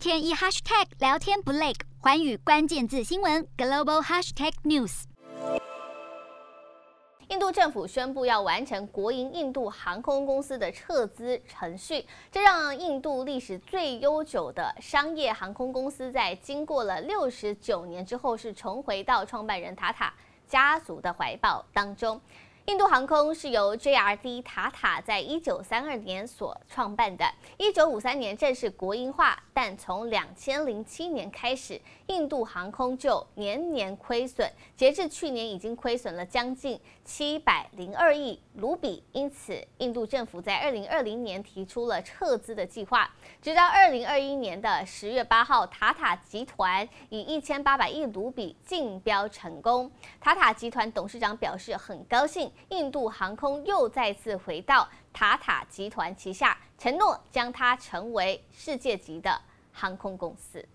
天一 hashtag 聊天不累，寰宇关键字新闻 global hashtag news。印度政府宣布要完成国营印度航空公司的撤资程序，这让印度历史最悠久的商业航空公司在经过了六十九年之后，是重回到创办人塔塔家族的怀抱当中。印度航空是由 JRD 塔塔在一九三二年所创办的，一九五三年正式国营化，但从两千零七年开始，印度航空就年年亏损，截至去年已经亏损了将近七百零二亿卢比。因此，印度政府在二零二零年提出了撤资的计划，直到二零二一年的十月八号，塔塔集团以一千八百亿卢比竞标成功。塔塔集团董事长表示很高兴。印度航空又再次回到塔塔集团旗下，承诺将它成为世界级的航空公司。